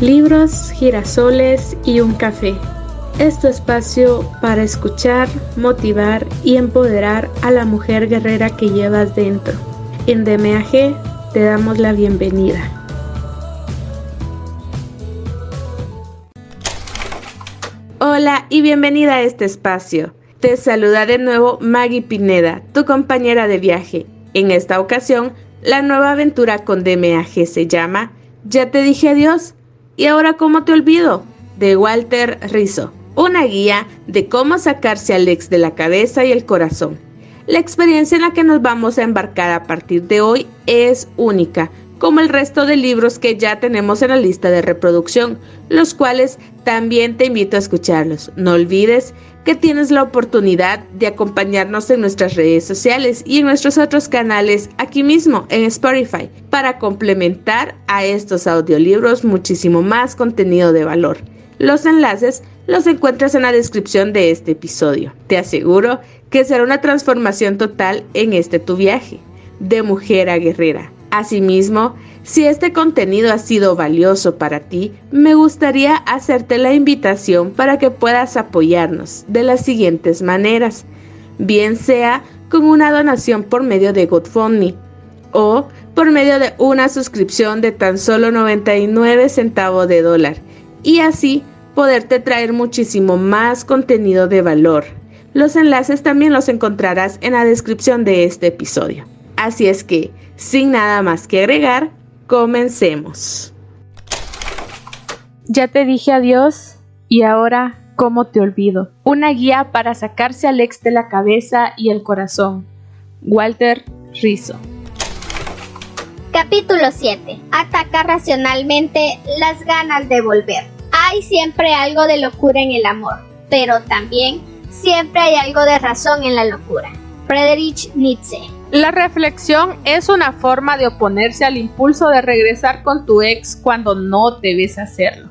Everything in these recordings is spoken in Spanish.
libros, girasoles y un café. Es tu espacio para escuchar, motivar y empoderar a la mujer guerrera que llevas dentro. En DMAG te damos la bienvenida. Hola y bienvenida a este espacio. Te saluda de nuevo Maggie Pineda, tu compañera de viaje. En esta ocasión, la nueva aventura con DMAG se llama Ya te dije adiós ¿Y ahora cómo te olvido? de Walter Rizzo, una guía de cómo sacarse al ex de la cabeza y el corazón. La experiencia en la que nos vamos a embarcar a partir de hoy es única, como el resto de libros que ya tenemos en la lista de reproducción, los cuales también te invito a escucharlos. No olvides que tienes la oportunidad de acompañarnos en nuestras redes sociales y en nuestros otros canales aquí mismo en Spotify para complementar a estos audiolibros muchísimo más contenido de valor. Los enlaces los encuentras en la descripción de este episodio. Te aseguro que será una transformación total en este tu viaje, de mujer a guerrera. Asimismo, si este contenido ha sido valioso para ti, me gustaría hacerte la invitación para que puedas apoyarnos de las siguientes maneras, bien sea con una donación por medio de GoFundMe o por medio de una suscripción de tan solo 99 centavos de dólar y así poderte traer muchísimo más contenido de valor. Los enlaces también los encontrarás en la descripción de este episodio. Así es que, sin nada más que agregar, comencemos. Ya te dije adiós y ahora, ¿cómo te olvido? Una guía para sacarse al ex de la cabeza y el corazón. Walter Rizzo. Capítulo 7. Ataca racionalmente las ganas de volver. Hay siempre algo de locura en el amor, pero también siempre hay algo de razón en la locura. Friedrich Nietzsche. La reflexión es una forma de oponerse al impulso de regresar con tu ex cuando no debes hacerlo.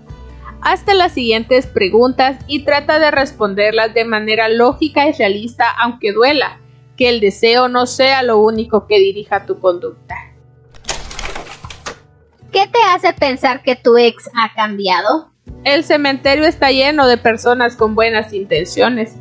Hazte las siguientes preguntas y trata de responderlas de manera lógica y realista aunque duela, que el deseo no sea lo único que dirija tu conducta. ¿Qué te hace pensar que tu ex ha cambiado? El cementerio está lleno de personas con buenas intenciones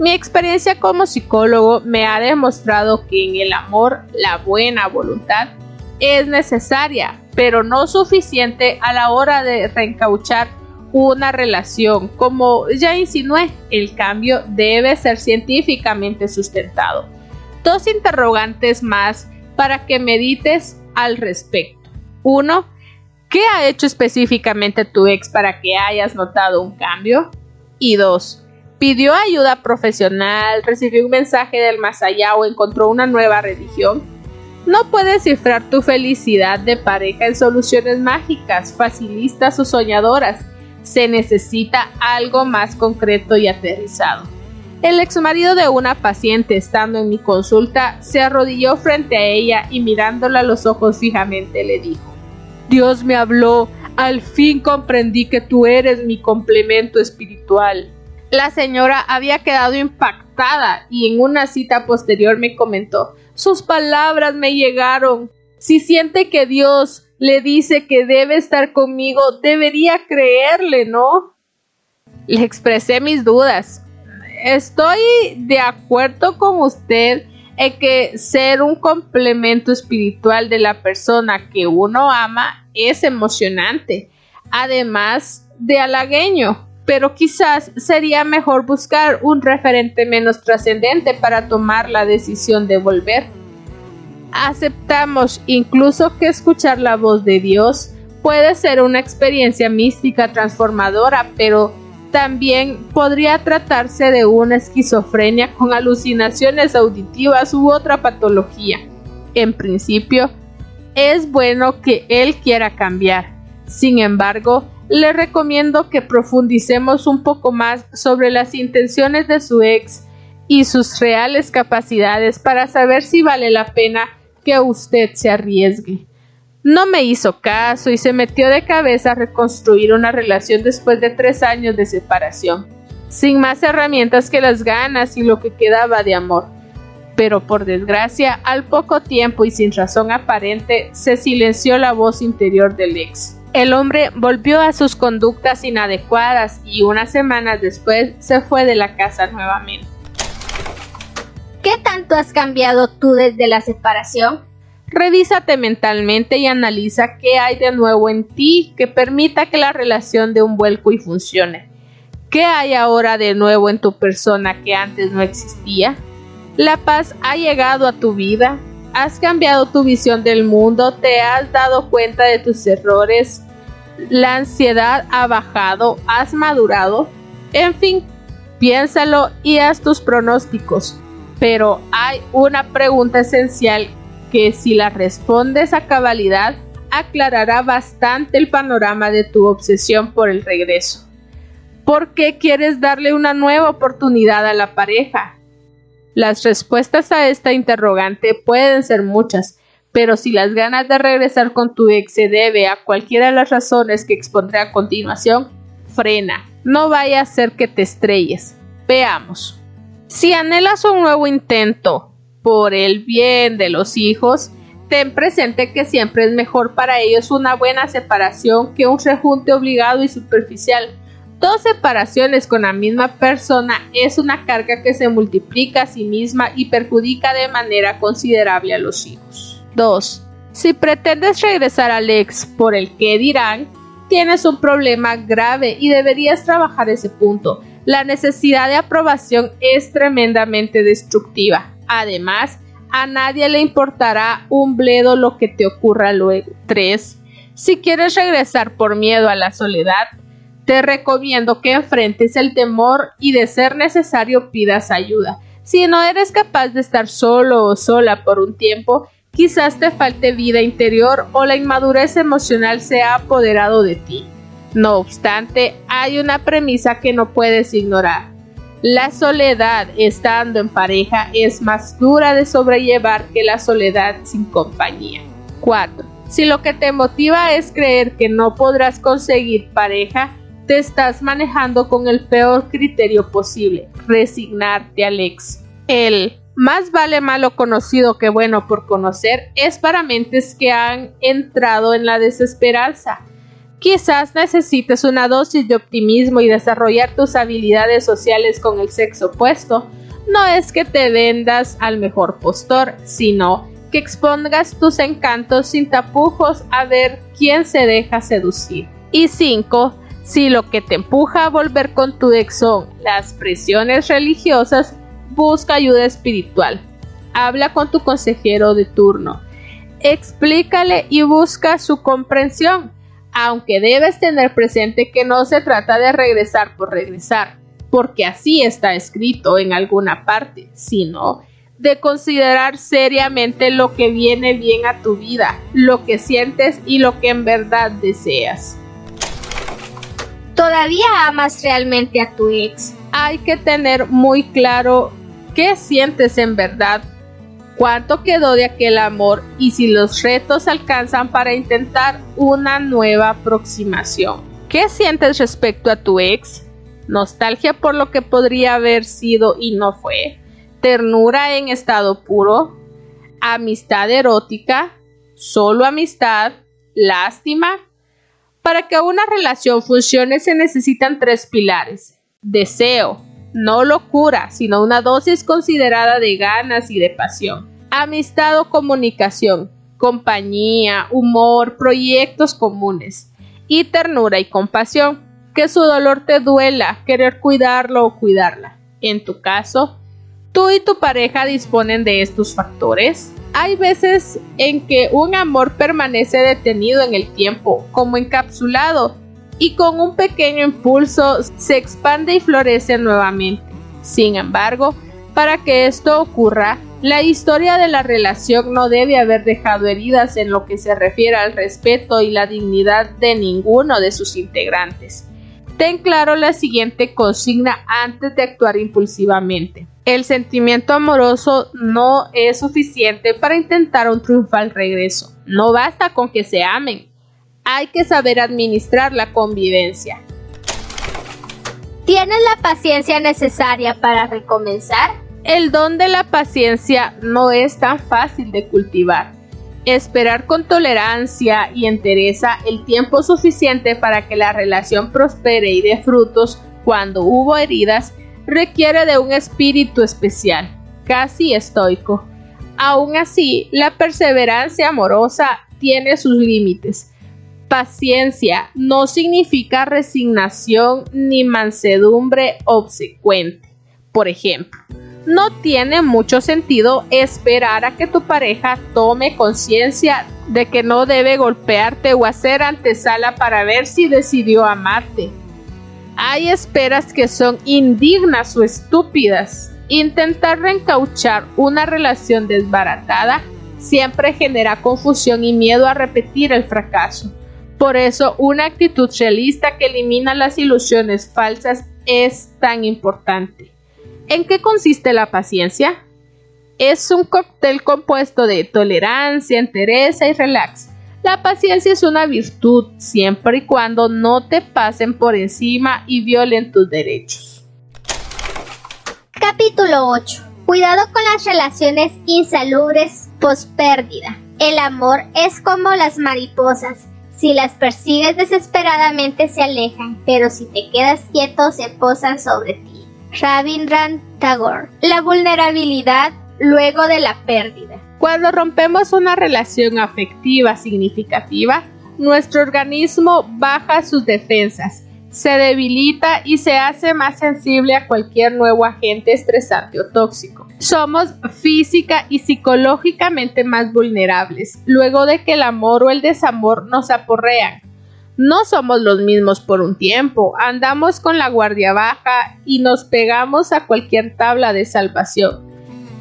mi experiencia como psicólogo me ha demostrado que en el amor la buena voluntad es necesaria, pero no suficiente a la hora de reencauchar una relación. Como ya insinué, el cambio debe ser científicamente sustentado. Dos interrogantes más para que medites al respecto. Uno, ¿qué ha hecho específicamente tu ex para que hayas notado un cambio? Y dos, pidió ayuda profesional, recibió un mensaje del más allá o encontró una nueva religión. No puedes cifrar tu felicidad de pareja en soluciones mágicas, facilistas o soñadoras. Se necesita algo más concreto y aterrizado. El exmarido de una paciente estando en mi consulta se arrodilló frente a ella y mirándola a los ojos fijamente le dijo, Dios me habló, al fin comprendí que tú eres mi complemento espiritual. La señora había quedado impactada y en una cita posterior me comentó sus palabras me llegaron. Si siente que Dios le dice que debe estar conmigo, debería creerle, ¿no? Le expresé mis dudas. Estoy de acuerdo con usted en que ser un complemento espiritual de la persona que uno ama es emocionante, además de halagueño pero quizás sería mejor buscar un referente menos trascendente para tomar la decisión de volver. Aceptamos incluso que escuchar la voz de Dios puede ser una experiencia mística transformadora, pero también podría tratarse de una esquizofrenia con alucinaciones auditivas u otra patología. En principio, es bueno que Él quiera cambiar. Sin embargo, le recomiendo que profundicemos un poco más sobre las intenciones de su ex y sus reales capacidades para saber si vale la pena que usted se arriesgue. No me hizo caso y se metió de cabeza a reconstruir una relación después de tres años de separación, sin más herramientas que las ganas y lo que quedaba de amor. Pero por desgracia, al poco tiempo y sin razón aparente, se silenció la voz interior del ex. El hombre volvió a sus conductas inadecuadas y unas semanas después se fue de la casa nuevamente. ¿Qué tanto has cambiado tú desde la separación? Revísate mentalmente y analiza qué hay de nuevo en ti que permita que la relación dé un vuelco y funcione. ¿Qué hay ahora de nuevo en tu persona que antes no existía? La paz ha llegado a tu vida, has cambiado tu visión del mundo, te has dado cuenta de tus errores, la ansiedad ha bajado, has madurado, en fin, piénsalo y haz tus pronósticos. Pero hay una pregunta esencial que si la respondes a cabalidad, aclarará bastante el panorama de tu obsesión por el regreso. ¿Por qué quieres darle una nueva oportunidad a la pareja? Las respuestas a esta interrogante pueden ser muchas, pero si las ganas de regresar con tu ex se debe a cualquiera de las razones que expondré a continuación, frena, no vaya a ser que te estrelles. Veamos. Si anhelas un nuevo intento, por el bien de los hijos, ten presente que siempre es mejor para ellos una buena separación que un rejunte obligado y superficial. Dos separaciones con la misma persona es una carga que se multiplica a sí misma y perjudica de manera considerable a los hijos. 2. Si pretendes regresar al ex por el que dirán, tienes un problema grave y deberías trabajar ese punto. La necesidad de aprobación es tremendamente destructiva. Además, a nadie le importará un bledo lo que te ocurra luego. 3. Si quieres regresar por miedo a la soledad, te recomiendo que enfrentes el temor y de ser necesario pidas ayuda. Si no eres capaz de estar solo o sola por un tiempo, quizás te falte vida interior o la inmadurez emocional se ha apoderado de ti. No obstante, hay una premisa que no puedes ignorar. La soledad estando en pareja es más dura de sobrellevar que la soledad sin compañía. 4. Si lo que te motiva es creer que no podrás conseguir pareja, te estás manejando con el peor criterio posible, resignarte al ex. El más vale malo conocido que bueno por conocer es para mentes que han entrado en la desesperanza Quizás necesites una dosis de optimismo y desarrollar tus habilidades sociales con el sexo opuesto. No es que te vendas al mejor postor, sino que expongas tus encantos sin tapujos a ver quién se deja seducir. Y 5. Si lo que te empuja a volver con tu ex son las presiones religiosas, busca ayuda espiritual. Habla con tu consejero de turno. Explícale y busca su comprensión aunque debes tener presente que no se trata de regresar por regresar, porque así está escrito en alguna parte, sino de considerar seriamente lo que viene bien a tu vida, lo que sientes y lo que en verdad deseas. ¿Todavía amas realmente a tu ex? Hay que tener muy claro qué sientes en verdad cuánto quedó de aquel amor y si los retos alcanzan para intentar una nueva aproximación. ¿Qué sientes respecto a tu ex? ¿Nostalgia por lo que podría haber sido y no fue? ¿Ternura en estado puro? ¿Amistad erótica? ¿Solo amistad? ¿Lástima? Para que una relación funcione se necesitan tres pilares. Deseo, no locura, sino una dosis considerada de ganas y de pasión. Amistad o comunicación, compañía, humor, proyectos comunes. Y ternura y compasión, que su dolor te duela, querer cuidarlo o cuidarla. En tu caso, ¿tú y tu pareja disponen de estos factores? Hay veces en que un amor permanece detenido en el tiempo, como encapsulado, y con un pequeño impulso se expande y florece nuevamente. Sin embargo, para que esto ocurra, la historia de la relación no debe haber dejado heridas en lo que se refiere al respeto y la dignidad de ninguno de sus integrantes. Ten claro la siguiente consigna antes de actuar impulsivamente. El sentimiento amoroso no es suficiente para intentar un triunfal regreso. No basta con que se amen, hay que saber administrar la convivencia. ¿Tienes la paciencia necesaria para recomenzar? El don de la paciencia no es tan fácil de cultivar. Esperar con tolerancia y entereza el tiempo suficiente para que la relación prospere y dé frutos cuando hubo heridas requiere de un espíritu especial, casi estoico. Aún así, la perseverancia amorosa tiene sus límites. Paciencia no significa resignación ni mansedumbre obsecuente. Por ejemplo, no tiene mucho sentido esperar a que tu pareja tome conciencia de que no debe golpearte o hacer antesala para ver si decidió amarte. Hay esperas que son indignas o estúpidas. Intentar reencauchar una relación desbaratada siempre genera confusión y miedo a repetir el fracaso. Por eso, una actitud realista que elimina las ilusiones falsas es tan importante. ¿En qué consiste la paciencia? Es un cóctel compuesto de tolerancia, entereza y relax. La paciencia es una virtud siempre y cuando no te pasen por encima y violen tus derechos. Capítulo 8. Cuidado con las relaciones insalubres post pérdida. El amor es como las mariposas. Si las persigues desesperadamente se alejan, pero si te quedas quieto se posan sobre ti. Rabindranath Tagore. La vulnerabilidad luego de la pérdida. Cuando rompemos una relación afectiva significativa, nuestro organismo baja sus defensas, se debilita y se hace más sensible a cualquier nuevo agente estresante o tóxico. Somos física y psicológicamente más vulnerables luego de que el amor o el desamor nos aporrean no somos los mismos por un tiempo, andamos con la guardia baja y nos pegamos a cualquier tabla de salvación.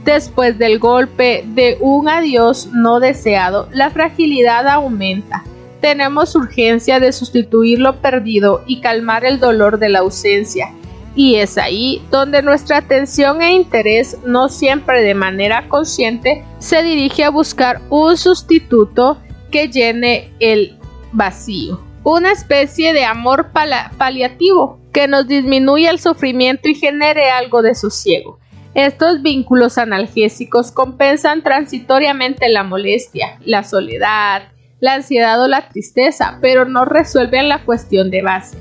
Después del golpe de un adiós no deseado, la fragilidad aumenta. Tenemos urgencia de sustituir lo perdido y calmar el dolor de la ausencia. Y es ahí donde nuestra atención e interés, no siempre de manera consciente, se dirige a buscar un sustituto que llene el vacío una especie de amor paliativo que nos disminuye el sufrimiento y genere algo de sosiego. Estos vínculos analgésicos compensan transitoriamente la molestia, la soledad, la ansiedad o la tristeza, pero no resuelven la cuestión de base.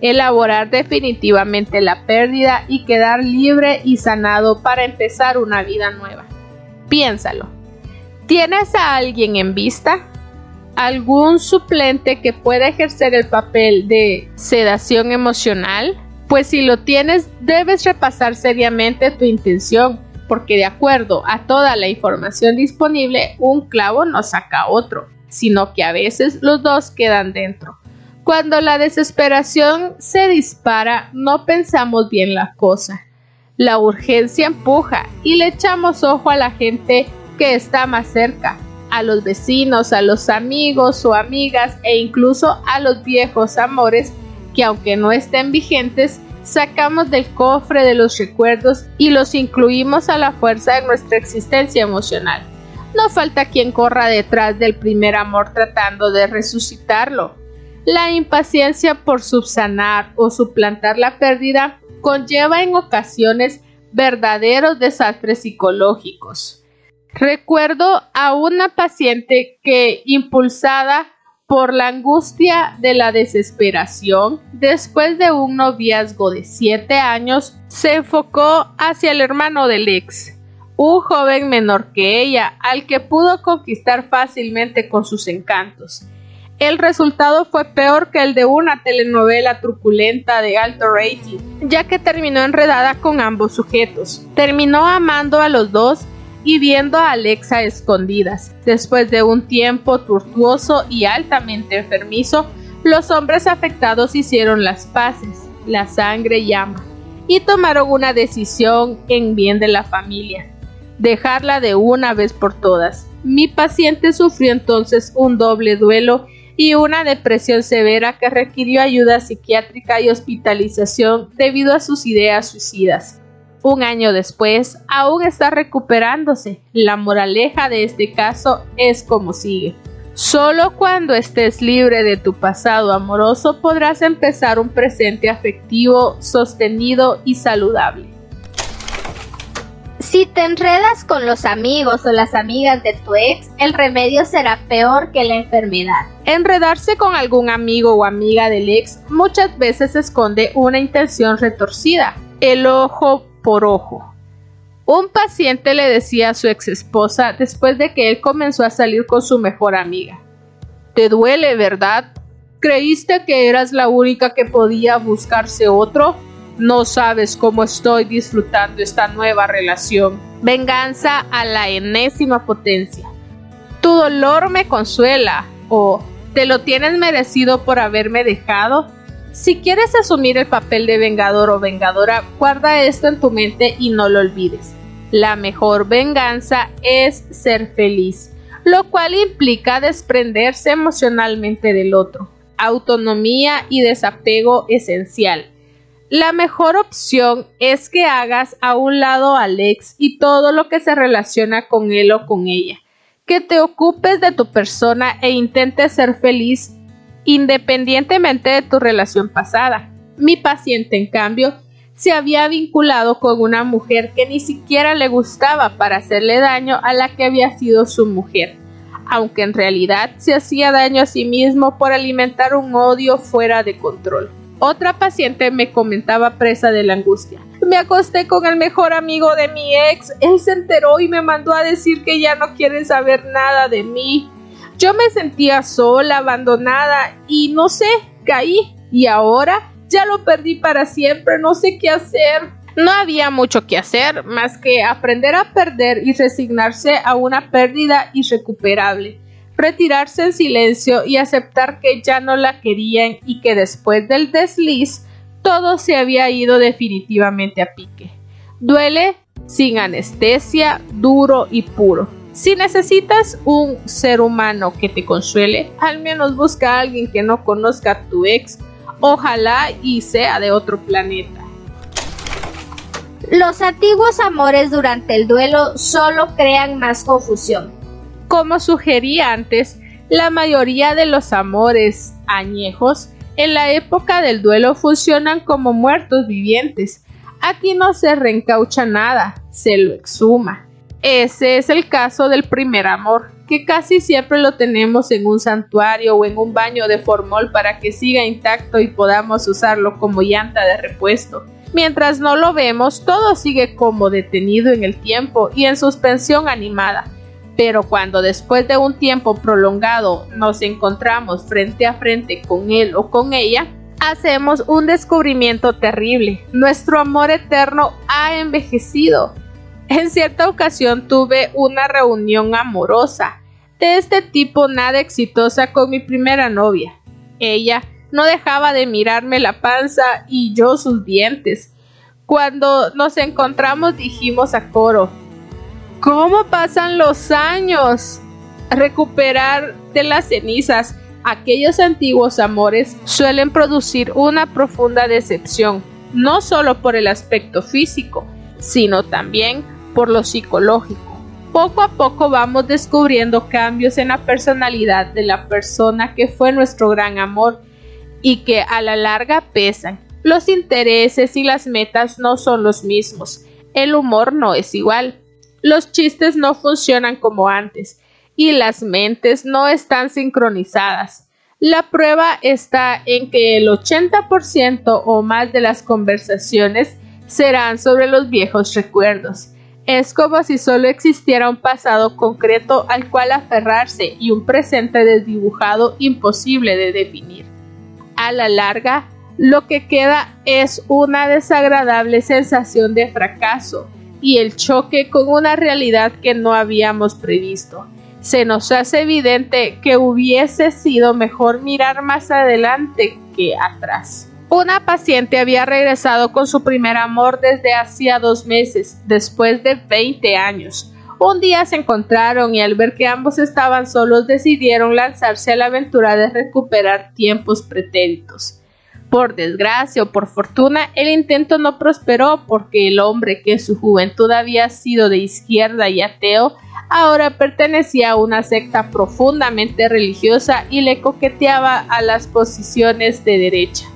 Elaborar definitivamente la pérdida y quedar libre y sanado para empezar una vida nueva. Piénsalo. ¿Tienes a alguien en vista? algún suplente que pueda ejercer el papel de sedación emocional, pues si lo tienes debes repasar seriamente tu intención, porque de acuerdo a toda la información disponible, un clavo no saca otro, sino que a veces los dos quedan dentro. Cuando la desesperación se dispara, no pensamos bien la cosa. La urgencia empuja y le echamos ojo a la gente que está más cerca, a los vecinos, a los amigos o amigas e incluso a los viejos amores que aunque no estén vigentes, sacamos del cofre de los recuerdos y los incluimos a la fuerza de nuestra existencia emocional. No falta quien corra detrás del primer amor tratando de resucitarlo. La impaciencia por subsanar o suplantar la pérdida conlleva en ocasiones verdaderos desastres psicológicos. Recuerdo a una paciente que, impulsada por la angustia de la desesperación, después de un noviazgo de siete años, se enfocó hacia el hermano del ex, un joven menor que ella, al que pudo conquistar fácilmente con sus encantos. El resultado fue peor que el de una telenovela truculenta de alto rating, ya que terminó enredada con ambos sujetos. Terminó amando a los dos y viendo a Alexa escondidas. Después de un tiempo tortuoso y altamente enfermizo, los hombres afectados hicieron las paces, la sangre llama, y tomaron una decisión en bien de la familia, dejarla de una vez por todas. Mi paciente sufrió entonces un doble duelo y una depresión severa que requirió ayuda psiquiátrica y hospitalización debido a sus ideas suicidas. Un año después, aún está recuperándose. La moraleja de este caso es como sigue. Solo cuando estés libre de tu pasado amoroso podrás empezar un presente afectivo, sostenido y saludable. Si te enredas con los amigos o las amigas de tu ex, el remedio será peor que la enfermedad. Enredarse con algún amigo o amiga del ex muchas veces esconde una intención retorcida, el ojo por ojo. Un paciente le decía a su ex esposa después de que él comenzó a salir con su mejor amiga. Te duele, ¿verdad? ¿Creíste que eras la única que podía buscarse otro? No sabes cómo estoy disfrutando esta nueva relación. Venganza a la enésima potencia. Tu dolor me consuela o te lo tienes merecido por haberme dejado. Si quieres asumir el papel de vengador o vengadora, guarda esto en tu mente y no lo olvides. La mejor venganza es ser feliz, lo cual implica desprenderse emocionalmente del otro. Autonomía y desapego esencial la mejor opción es que hagas a un lado a Alex y todo lo que se relaciona con él o con ella, que te ocupes de tu persona e intentes ser feliz independientemente de tu relación pasada. Mi paciente, en cambio, se había vinculado con una mujer que ni siquiera le gustaba para hacerle daño a la que había sido su mujer, aunque en realidad se hacía daño a sí mismo por alimentar un odio fuera de control. Otra paciente me comentaba presa de la angustia. Me acosté con el mejor amigo de mi ex. Él se enteró y me mandó a decir que ya no quiere saber nada de mí. Yo me sentía sola, abandonada y no sé, caí. Y ahora ya lo perdí para siempre, no sé qué hacer. No había mucho que hacer más que aprender a perder y resignarse a una pérdida irrecuperable retirarse en silencio y aceptar que ya no la querían y que después del desliz todo se había ido definitivamente a pique. Duele sin anestesia, duro y puro. Si necesitas un ser humano que te consuele, al menos busca a alguien que no conozca a tu ex, ojalá y sea de otro planeta. Los antiguos amores durante el duelo solo crean más confusión. Como sugerí antes, la mayoría de los amores añejos en la época del duelo funcionan como muertos vivientes. Aquí no se reencaucha nada, se lo exhuma. Ese es el caso del primer amor, que casi siempre lo tenemos en un santuario o en un baño de formol para que siga intacto y podamos usarlo como llanta de repuesto. Mientras no lo vemos, todo sigue como detenido en el tiempo y en suspensión animada, pero cuando después de un tiempo prolongado nos encontramos frente a frente con él o con ella, hacemos un descubrimiento terrible. Nuestro amor eterno ha envejecido. En cierta ocasión tuve una reunión amorosa de este tipo nada exitosa con mi primera novia. Ella no dejaba de mirarme la panza y yo sus dientes. Cuando nos encontramos dijimos a coro, ¿Cómo pasan los años? Recuperar de las cenizas aquellos antiguos amores suelen producir una profunda decepción, no solo por el aspecto físico, sino también por lo psicológico. Poco a poco vamos descubriendo cambios en la personalidad de la persona que fue nuestro gran amor y que a la larga pesan. Los intereses y las metas no son los mismos. El humor no es igual los chistes no funcionan como antes y las mentes no están sincronizadas. La prueba está en que el 80% o más de las conversaciones serán sobre los viejos recuerdos. Es como si solo existiera un pasado concreto al cual aferrarse y un presente desdibujado imposible de definir. A la larga, lo que queda es una desagradable sensación de fracaso, y el choque con una realidad que no habíamos previsto. Se nos hace evidente que hubiese sido mejor mirar más adelante que atrás. Una paciente había regresado con su primer amor desde hacía dos meses, después de 20 años. Un día se encontraron y al ver que ambos estaban solos decidieron lanzarse a la aventura de recuperar tiempos pretéritos. Por desgracia o por fortuna, el intento no prosperó porque el hombre que en su juventud había sido de izquierda y ateo, ahora pertenecía a una secta profundamente religiosa y le coqueteaba a las posiciones de derecha.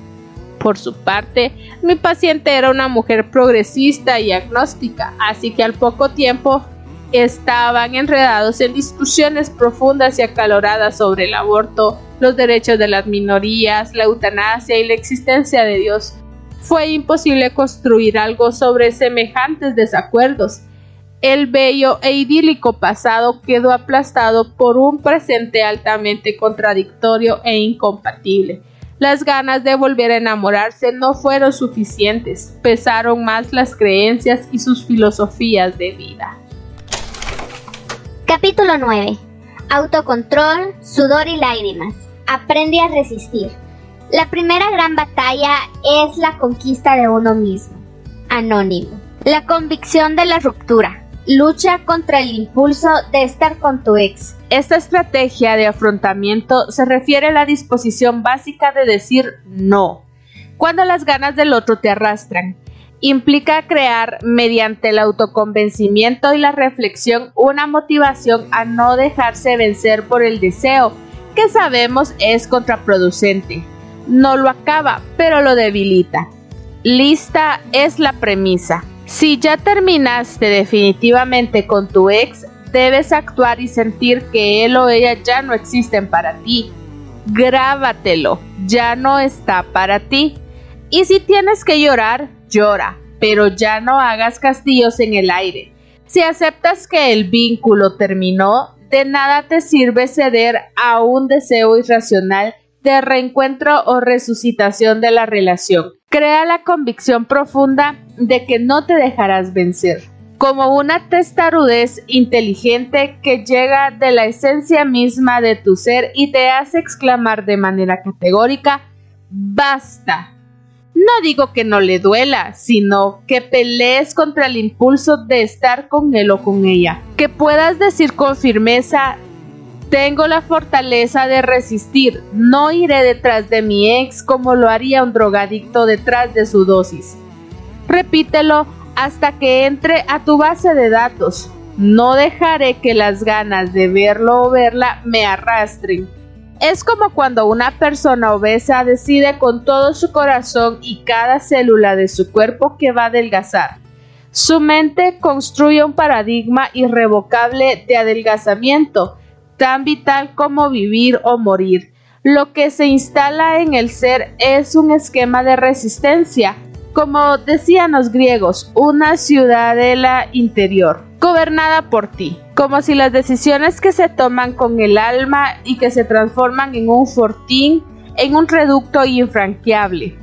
Por su parte, mi paciente era una mujer progresista y agnóstica, así que al poco tiempo estaban enredados en discusiones profundas y acaloradas sobre el aborto, los derechos de las minorías, la eutanasia y la existencia de Dios. Fue imposible construir algo sobre semejantes desacuerdos. El bello e idílico pasado quedó aplastado por un presente altamente contradictorio e incompatible. Las ganas de volver a enamorarse no fueron suficientes, pesaron más las creencias y sus filosofías de vida. Capítulo 9. Autocontrol, sudor y lágrimas. Aprende a resistir. La primera gran batalla es la conquista de uno mismo. Anónimo. La convicción de la ruptura. Lucha contra el impulso de estar con tu ex. Esta estrategia de afrontamiento se refiere a la disposición básica de decir no, cuando las ganas del otro te arrastran implica crear mediante el autoconvencimiento y la reflexión una motivación a no dejarse vencer por el deseo, que sabemos es contraproducente. No lo acaba, pero lo debilita. Lista es la premisa. Si ya terminaste definitivamente con tu ex, debes actuar y sentir que él o ella ya no existen para ti. Grábatelo, ya no está para ti. Y si tienes que llorar, llora, pero ya no hagas castillos en el aire. Si aceptas que el vínculo terminó, de nada te sirve ceder a un deseo irracional de reencuentro o resucitación de la relación. Crea la convicción profunda de que no te dejarás vencer, como una testarudez inteligente que llega de la esencia misma de tu ser y te hace exclamar de manera categórica, basta, no digo que no le duela, sino que pelees contra el impulso de estar con él o con ella. Que puedas decir con firmeza, tengo la fortaleza de resistir, no iré detrás de mi ex como lo haría un drogadicto detrás de su dosis. Repítelo hasta que entre a tu base de datos. No dejaré que las ganas de verlo o verla me arrastren. Es como cuando una persona obesa decide con todo su corazón y cada célula de su cuerpo que va a adelgazar. Su mente construye un paradigma irrevocable de adelgazamiento, tan vital como vivir o morir. Lo que se instala en el ser es un esquema de resistencia, como decían los griegos, una ciudadela interior, gobernada por ti como si las decisiones que se toman con el alma y que se transforman en un fortín, en un reducto infranqueable.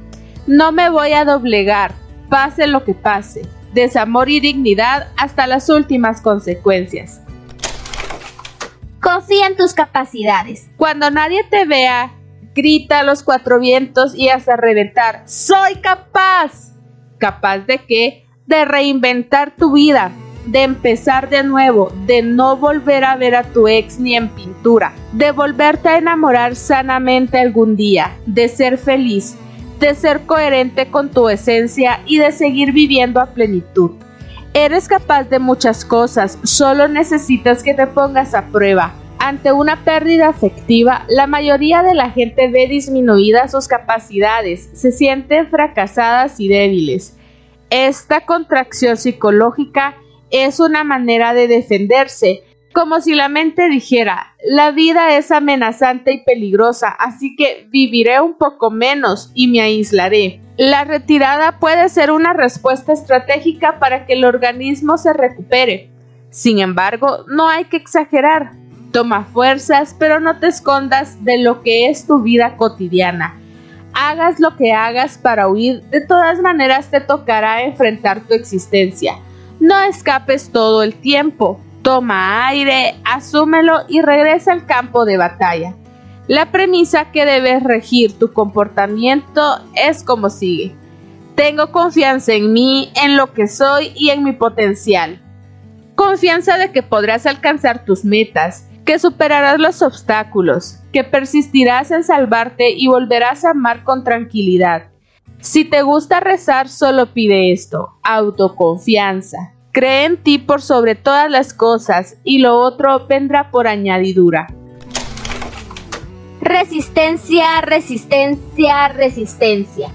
No me voy a doblegar, pase lo que pase, desamor y dignidad hasta las últimas consecuencias. Confía en tus capacidades. Cuando nadie te vea, grita a los cuatro vientos y hasta reventar, soy capaz. ¿Capaz de qué? De reinventar tu vida, de empezar de nuevo, de no volver a ver a tu ex ni en pintura, de volverte a enamorar sanamente algún día, de ser feliz, de ser coherente con tu esencia y de seguir viviendo a plenitud. Eres capaz de muchas cosas, solo necesitas que te pongas a prueba. Ante una pérdida afectiva, la mayoría de la gente ve disminuidas sus capacidades, se sienten fracasadas y débiles. Esta contracción psicológica es una manera de defenderse, como si la mente dijera, la vida es amenazante y peligrosa, así que viviré un poco menos y me aislaré. La retirada puede ser una respuesta estratégica para que el organismo se recupere. Sin embargo, no hay que exagerar. Toma fuerzas, pero no te escondas de lo que es tu vida cotidiana. Hagas lo que hagas para huir, de todas maneras te tocará enfrentar tu existencia. No escapes todo el tiempo. Toma aire, asúmelo y regresa al campo de batalla. La premisa que debes regir tu comportamiento es como sigue. Tengo confianza en mí, en lo que soy y en mi potencial. Confianza de que podrás alcanzar tus metas, que superarás los obstáculos, que persistirás en salvarte y volverás a amar con tranquilidad. Si te gusta rezar, solo pide esto, autoconfianza. Cree en ti por sobre todas las cosas y lo otro vendrá por añadidura. Resistencia, resistencia, resistencia.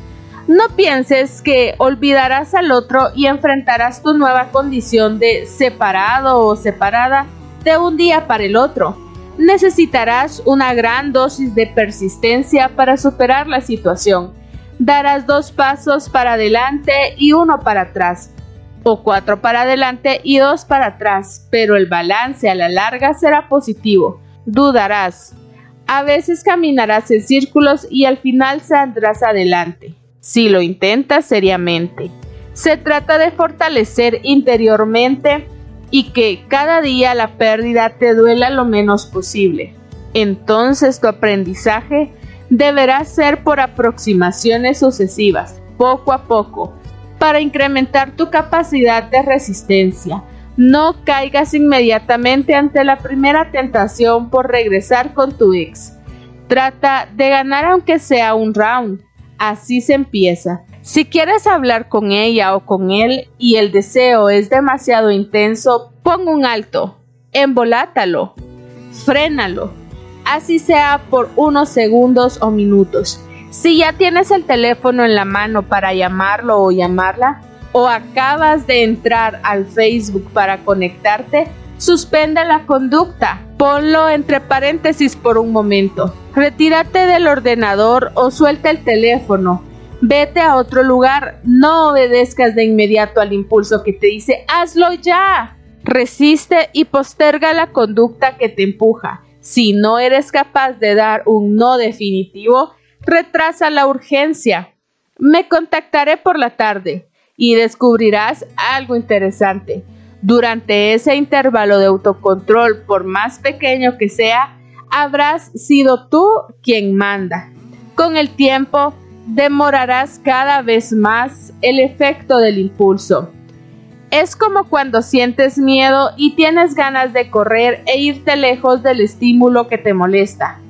No pienses que olvidarás al otro y enfrentarás tu nueva condición de separado o separada de un día para el otro. Necesitarás una gran dosis de persistencia para superar la situación. Darás dos pasos para adelante y uno para atrás, o cuatro para adelante y dos para atrás, pero el balance a la larga será positivo. Dudarás. A veces caminarás en círculos y al final saldrás adelante si lo intentas seriamente. Se trata de fortalecer interiormente y que cada día la pérdida te duela lo menos posible. Entonces tu aprendizaje deberá ser por aproximaciones sucesivas, poco a poco, para incrementar tu capacidad de resistencia. No caigas inmediatamente ante la primera tentación por regresar con tu ex. Trata de ganar aunque sea un round Así se empieza. Si quieres hablar con ella o con él y el deseo es demasiado intenso, pon un alto, embolátalo, frénalo, así sea por unos segundos o minutos. Si ya tienes el teléfono en la mano para llamarlo o llamarla, o acabas de entrar al Facebook para conectarte, suspende la conducta. Ponlo entre paréntesis por un momento. Retírate del ordenador o suelta el teléfono. Vete a otro lugar. No obedezcas de inmediato al impulso que te dice hazlo ya. Resiste y posterga la conducta que te empuja. Si no eres capaz de dar un no definitivo, retrasa la urgencia. Me contactaré por la tarde y descubrirás algo interesante. Durante ese intervalo de autocontrol, por más pequeño que sea, habrás sido tú quien manda. Con el tiempo, demorarás cada vez más el efecto del impulso. Es como cuando sientes miedo y tienes ganas de correr e irte lejos del estímulo que te molesta.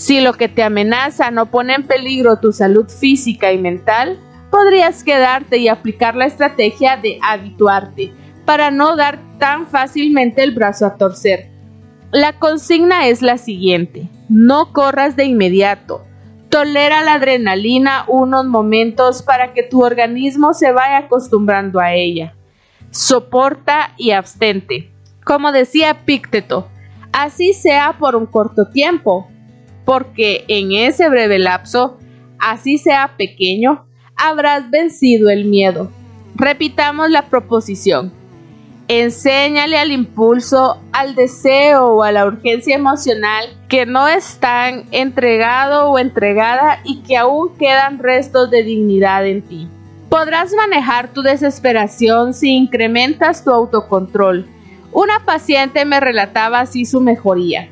Si lo que te amenaza no pone en peligro tu salud física y mental, podrías quedarte y aplicar la estrategia de habituarte para no dar tan fácilmente el brazo a torcer. La consigna es la siguiente, no corras de inmediato, tolera la adrenalina unos momentos para que tu organismo se vaya acostumbrando a ella. Soporta y abstente. Como decía Pícteto, así sea por un corto tiempo, porque en ese breve lapso, así sea pequeño, habrás vencido el miedo. Repitamos la proposición. Enséñale al impulso, al deseo o a la urgencia emocional que no están entregado o entregada y que aún quedan restos de dignidad en ti. Podrás manejar tu desesperación si incrementas tu autocontrol. Una paciente me relataba así su mejoría.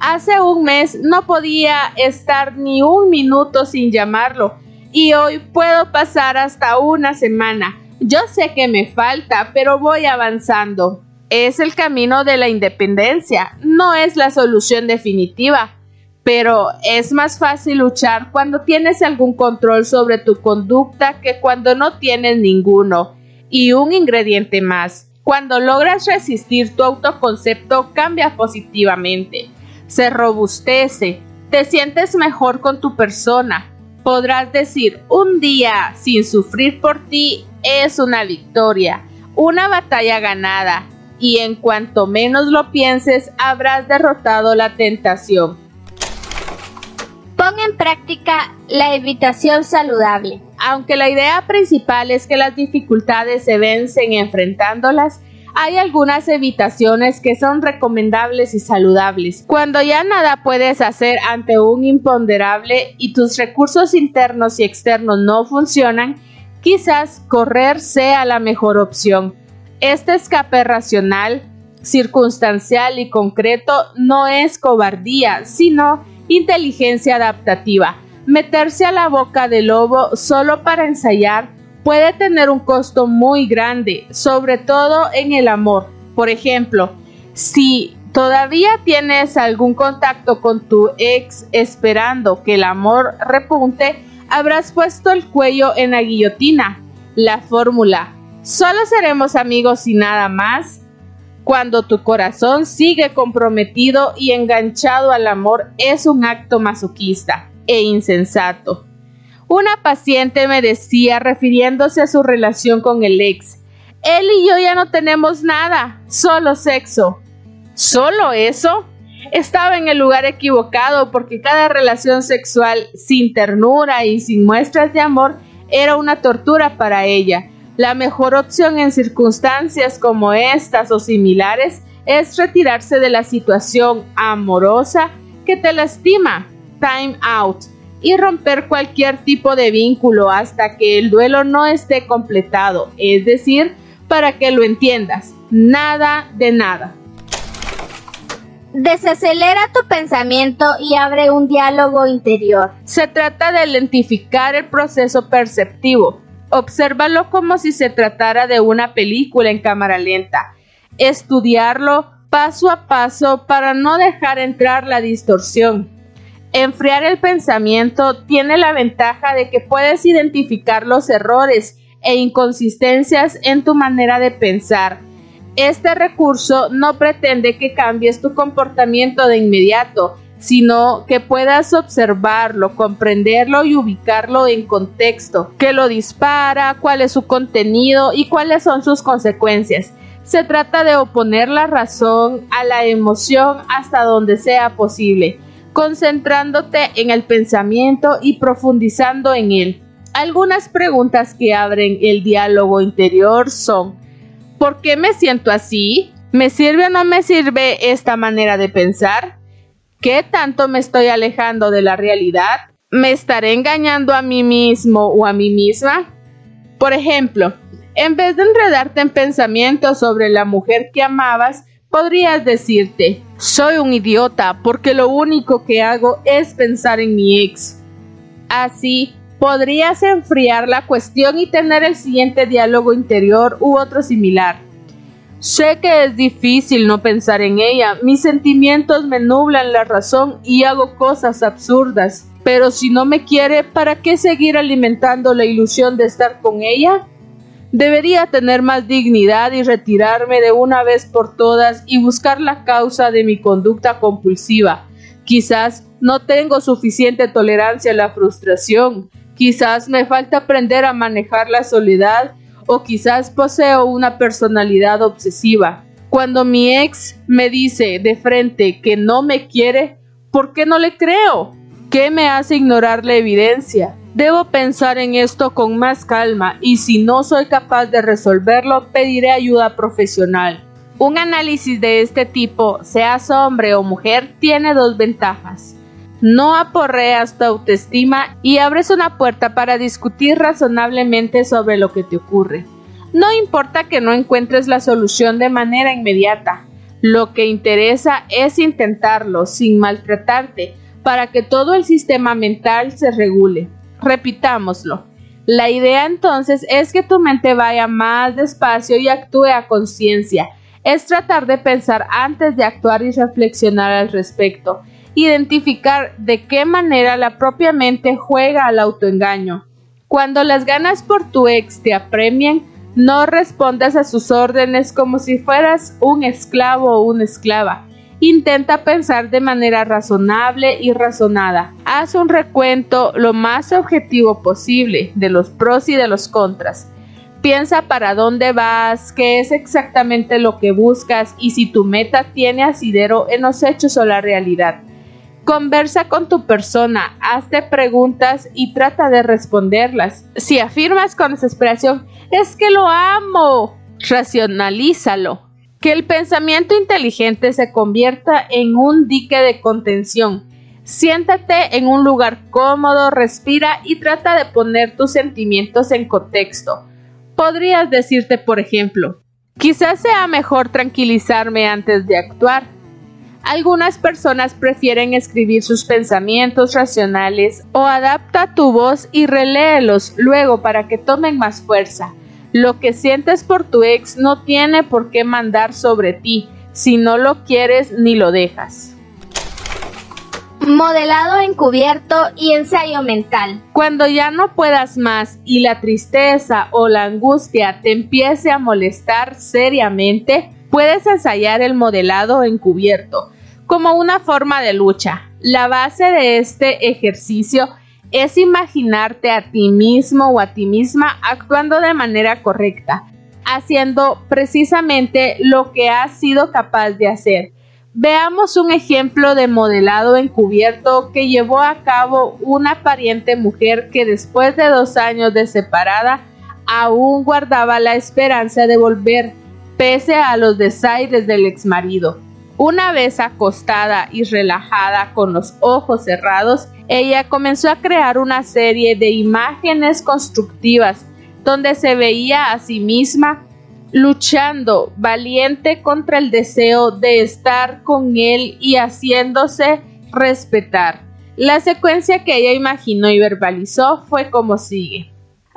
Hace un mes no podía estar ni un minuto sin llamarlo y hoy puedo pasar hasta una semana yo sé que me falta, pero voy avanzando. Es el camino de la independencia, no es la solución definitiva, pero es más fácil luchar cuando tienes algún control sobre tu conducta que cuando no tienes ninguno. Y un ingrediente más, cuando logras resistir tu autoconcepto cambia positivamente, se robustece, te sientes mejor con tu persona. Podrás decir, un día sin sufrir por ti es una victoria, una batalla ganada, y en cuanto menos lo pienses, habrás derrotado la tentación. Pon en práctica la evitación saludable. Aunque la idea principal es que las dificultades se vencen enfrentándolas, hay algunas evitaciones que son recomendables y saludables. Cuando ya nada puedes hacer ante un imponderable y tus recursos internos y externos no funcionan, quizás correr sea la mejor opción. Este escape racional, circunstancial y concreto no es cobardía, sino inteligencia adaptativa. Meterse a la boca del lobo solo para ensayar puede tener un costo muy grande, sobre todo en el amor. Por ejemplo, si todavía tienes algún contacto con tu ex esperando que el amor repunte, habrás puesto el cuello en la guillotina. La fórmula, solo seremos amigos y nada más. Cuando tu corazón sigue comprometido y enganchado al amor es un acto masoquista e insensato. Una paciente me decía, refiriéndose a su relación con el ex, él y yo ya no tenemos nada, solo sexo. ¿Solo eso? Estaba en el lugar equivocado porque cada relación sexual sin ternura y sin muestras de amor era una tortura para ella. La mejor opción en circunstancias como estas o similares es retirarse de la situación amorosa que te lastima, time out, y romper cualquier tipo de vínculo hasta que el duelo no esté completado, es decir, para que lo entiendas, nada de nada. Desacelera tu pensamiento y abre un diálogo interior. Se trata de lentificar el proceso perceptivo. Obsérvalo como si se tratara de una película en cámara lenta. Estudiarlo paso a paso para no dejar entrar la distorsión. Enfriar el pensamiento tiene la ventaja de que puedes identificar los errores e inconsistencias en tu manera de pensar este recurso no pretende que cambies tu comportamiento de inmediato, sino que puedas observarlo, comprenderlo y ubicarlo en contexto, qué lo dispara, cuál es su contenido y cuáles son sus consecuencias. Se trata de oponer la razón a la emoción hasta donde sea posible, concentrándote en el pensamiento y profundizando en él. Algunas preguntas que abren el diálogo interior son ¿Por qué me siento así? ¿Me sirve o no me sirve esta manera de pensar? ¿Qué tanto me estoy alejando de la realidad? ¿Me estaré engañando a mí mismo o a mí misma? Por ejemplo, en vez de enredarte en pensamientos sobre la mujer que amabas, podrías decirte, soy un idiota porque lo único que hago es pensar en mi ex. Así, podrías enfriar la cuestión y tener el siguiente diálogo interior u otro similar. Sé que es difícil no pensar en ella, mis sentimientos me nublan la razón y hago cosas absurdas, pero si no me quiere, ¿para qué seguir alimentando la ilusión de estar con ella? Debería tener más dignidad y retirarme de una vez por todas y buscar la causa de mi conducta compulsiva. Quizás no tengo suficiente tolerancia a la frustración, Quizás me falta aprender a manejar la soledad o quizás poseo una personalidad obsesiva. Cuando mi ex me dice de frente que no me quiere, ¿por qué no le creo? ¿Qué me hace ignorar la evidencia? Debo pensar en esto con más calma y si no soy capaz de resolverlo, pediré ayuda profesional. Un análisis de este tipo, seas hombre o mujer, tiene dos ventajas no aporreas tu autoestima y abres una puerta para discutir razonablemente sobre lo que te ocurre. No importa que no encuentres la solución de manera inmediata, lo que interesa es intentarlo sin maltratarte para que todo el sistema mental se regule. Repitámoslo. La idea entonces es que tu mente vaya más despacio y actúe a conciencia. Es tratar de pensar antes de actuar y reflexionar al respecto identificar de qué manera la propia mente juega al autoengaño. Cuando las ganas por tu ex te apremian, no respondas a sus órdenes como si fueras un esclavo o una esclava. Intenta pensar de manera razonable y razonada. Haz un recuento lo más objetivo posible de los pros y de los contras. Piensa para dónde vas, qué es exactamente lo que buscas y si tu meta tiene asidero en los hechos o la realidad. Conversa con tu persona, hazte preguntas y trata de responderlas. Si afirmas con desesperación, es que lo amo, racionalízalo. Que el pensamiento inteligente se convierta en un dique de contención. Siéntate en un lugar cómodo, respira y trata de poner tus sentimientos en contexto. Podrías decirte, por ejemplo, quizás sea mejor tranquilizarme antes de actuar algunas personas prefieren escribir sus pensamientos racionales o adapta tu voz y reléelos luego para que tomen más fuerza. Lo que sientes por tu ex no tiene por qué mandar sobre ti. Si no lo quieres ni lo dejas. Modelado encubierto y ensayo mental. Cuando ya no puedas más y la tristeza o la angustia te empiece a molestar seriamente, puedes ensayar el modelado encubierto como una forma de lucha. La base de este ejercicio es imaginarte a ti mismo o a ti misma actuando de manera correcta, haciendo precisamente lo que has sido capaz de hacer. Veamos un ejemplo de modelado encubierto que llevó a cabo una pariente mujer que después de dos años de separada aún guardaba la esperanza de volver pese a los desaires del exmarido. Una vez acostada y relajada con los ojos cerrados, ella comenzó a crear una serie de imágenes constructivas donde se veía a sí misma luchando valiente contra el deseo de estar con él y haciéndose respetar. La secuencia que ella imaginó y verbalizó fue como sigue.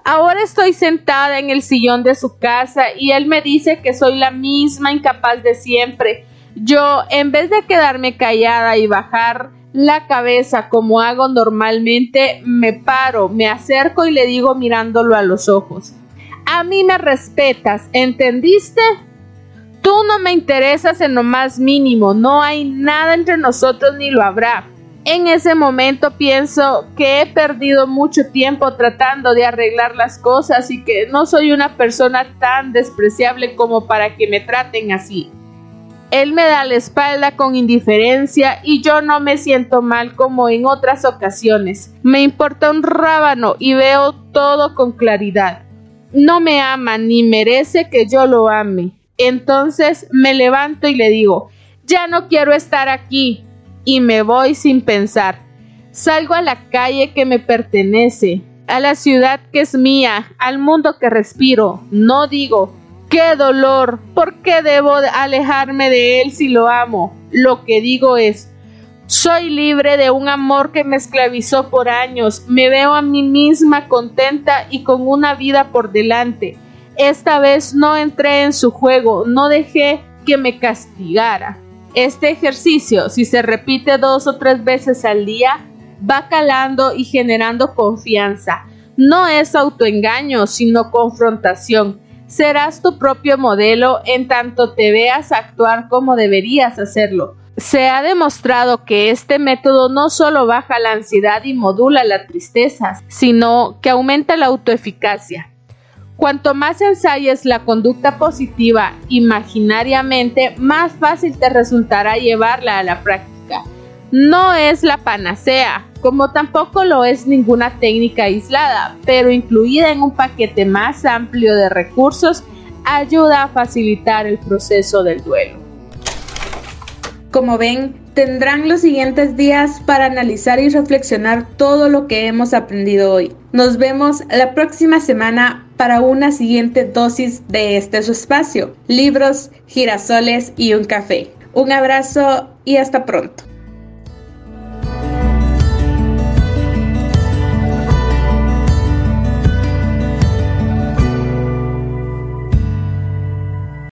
Ahora estoy sentada en el sillón de su casa y él me dice que soy la misma incapaz de siempre. Yo, en vez de quedarme callada y bajar la cabeza como hago normalmente, me paro, me acerco y le digo mirándolo a los ojos. A mí me respetas, ¿entendiste? Tú no me interesas en lo más mínimo, no hay nada entre nosotros ni lo habrá. En ese momento pienso que he perdido mucho tiempo tratando de arreglar las cosas y que no soy una persona tan despreciable como para que me traten así. Él me da la espalda con indiferencia y yo no me siento mal como en otras ocasiones. Me importa un rábano y veo todo con claridad. No me ama ni merece que yo lo ame. Entonces me levanto y le digo, ya no quiero estar aquí, y me voy sin pensar. Salgo a la calle que me pertenece, a la ciudad que es mía, al mundo que respiro. No digo, qué dolor, ¿por qué debo alejarme de él si lo amo? Lo que digo es, soy libre de un amor que me esclavizó por años, me veo a mí misma contenta y con una vida por delante. Esta vez no entré en su juego, no dejé que me castigara. Este ejercicio, si se repite dos o tres veces al día, va calando y generando confianza. No es autoengaño, sino confrontación. Serás tu propio modelo en tanto te veas actuar como deberías hacerlo. Se ha demostrado que este método no solo baja la ansiedad y modula la tristeza, sino que aumenta la autoeficacia. Cuanto más ensayes la conducta positiva imaginariamente, más fácil te resultará llevarla a la práctica. No es la panacea, como tampoco lo es ninguna técnica aislada, pero incluida en un paquete más amplio de recursos, ayuda a facilitar el proceso del duelo. Como ven, tendrán los siguientes días para analizar y reflexionar todo lo que hemos aprendido hoy. Nos vemos la próxima semana para una siguiente dosis de este su espacio, libros, girasoles y un café. Un abrazo y hasta pronto.